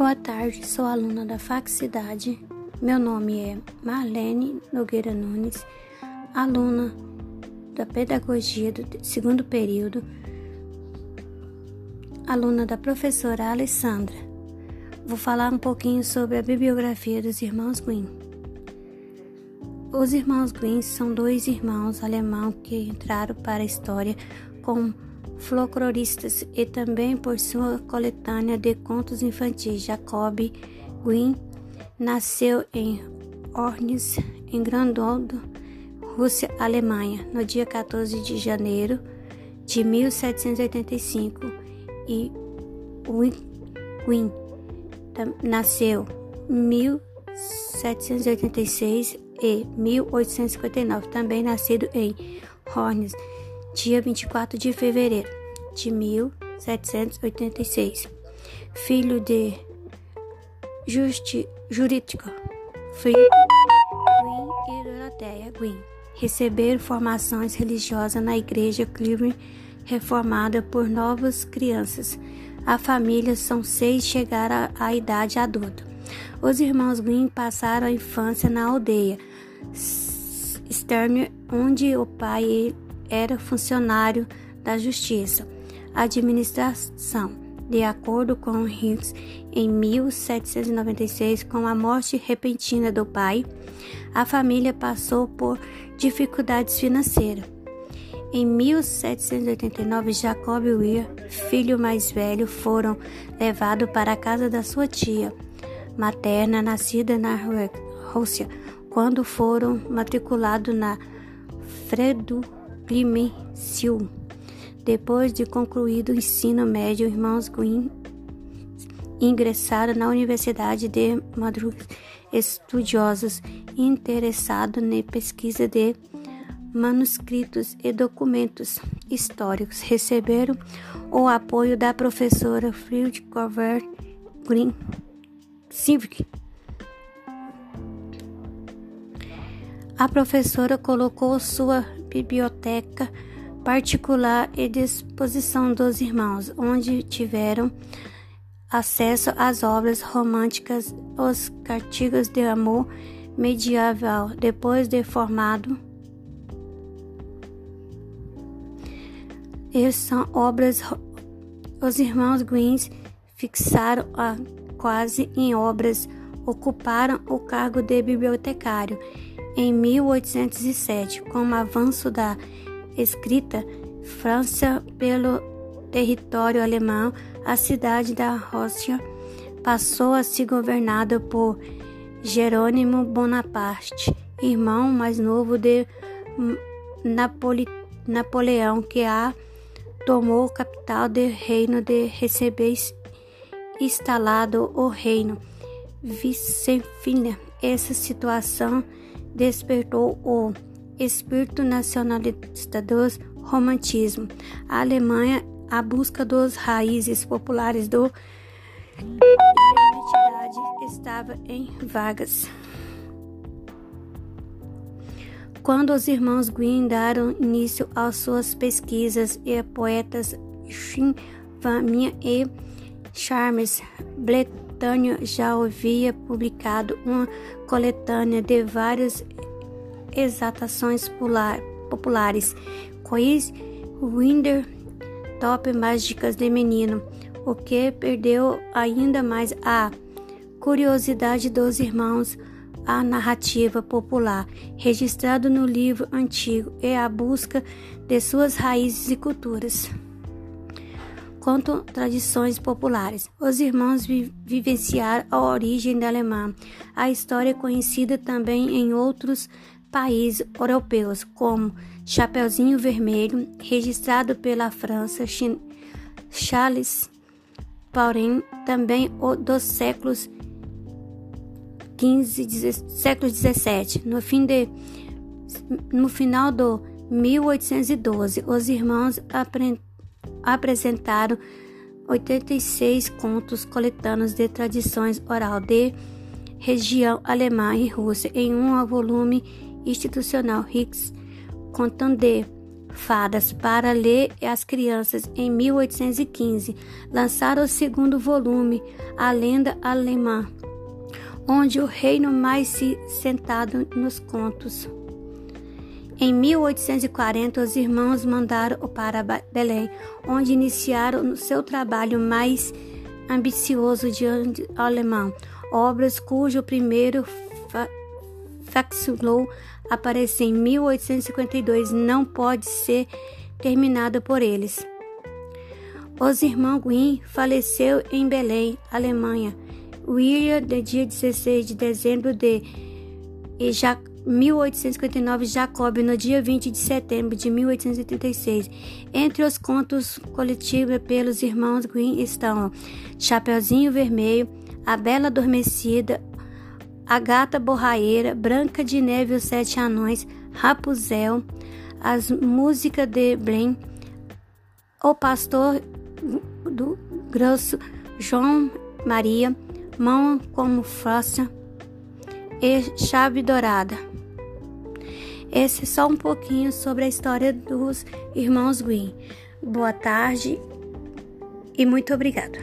Boa tarde, sou aluna da Faculdade. Meu nome é Marlene Nogueira Nunes, aluna da Pedagogia do segundo período, aluna da professora Alessandra. Vou falar um pouquinho sobre a bibliografia dos irmãos Grimm. Os irmãos Grimm são dois irmãos alemãos que entraram para a história como folcloristas e também por sua coletânea de contos infantis. Jacob Grimm nasceu em Ornes, em Grandoldo, Rússia, Alemanha, no dia 14 de janeiro de 1785 e Grimm nasceu em 1786 e 1859, também nascido em Hornes, dia 24 de fevereiro de 1786. Filho de Justi Jurídico, Filipe Gwyn e Doroteia Gwyn. Receberam formações religiosas na igreja Cleveland, reformada por novas crianças. A família são seis chegaram à idade adulta. Os irmãos Green passaram a infância na aldeia Stern, onde o pai era funcionário da justiça, administração. De acordo com Hughes, em 1796, com a morte repentina do pai, a família passou por dificuldades financeiras. Em 1789, Jacob e Will, filho mais velho, foram levados para a casa da sua tia materna, nascida na Rússia, quando foram matriculados na Fredo Clemenceau. Depois de concluído o ensino médio, irmãos Green ingressaram na Universidade de Madrid, estudiosos interessados na pesquisa de manuscritos e documentos históricos. Receberam o apoio da professora Fried Cover Green Civic. A professora colocou sua biblioteca particular à disposição dos irmãos, onde tiveram acesso às obras românticas, os artigos de amor medieval. Depois de formado, essas são obras. Os irmãos Greens fixaram a quase em obras, ocuparam o cargo de bibliotecário em 1807, com o avanço da escrita França pelo território alemão, a cidade da Rússia passou a ser governada por Jerônimo Bonaparte, irmão mais novo de Napole Napoleão, que a tomou capital do reino de receber instalado o reino. Vicefina, essa situação despertou o espírito nacionalista do romantismo. A Alemanha, a busca dos raízes populares do identidade estava em vagas. Quando os irmãos Green deram início às suas pesquisas e poetas Chinvaminha e Charles Bretanha já havia publicado uma coletânea de várias exaltações populares, quiz, Winder, top mágicas de menino, o que perdeu ainda mais a curiosidade dos irmãos a narrativa popular, registrado no livro antigo, e a busca de suas raízes e culturas. Quanto tradições populares, os irmãos vi vivenciaram a origem da alemã. A história é conhecida também em outros países europeus, como Chapeuzinho Vermelho, registrado pela França, Charles porém também dos séculos 15, século 17. No fim de no final do 1812, os irmãos apresentaram 86 contos coletâneos de tradições oral de região alemã e Rússia em um volume institucional Hicks, contando de Fadas para ler às crianças em 1815. Lançaram o segundo volume, A Lenda Alemã, onde o reino mais se sentado nos contos. Em 1840, os irmãos mandaram para Belém, onde iniciaram seu trabalho mais ambicioso de alemão, obras cujo primeiro facsimile apareceu em 1852 não pode ser terminada por eles. Os irmãos Gwyn faleceu em Belém, Alemanha, William, de dia 16 de dezembro de 1859, Jacob, no dia 20 de setembro de 1836. Entre os contos coletivos pelos irmãos Green estão Chapeuzinho Vermelho, A Bela Adormecida, A Gata Borraeira, Branca de Neve e os Sete Anões, Rapuzel, As Músicas de Blen, O Pastor do Grosso, João Maria, Mão como Frosta e Chave Dourada. Esse é só um pouquinho sobre a história dos irmãos Green. Boa tarde e muito obrigada.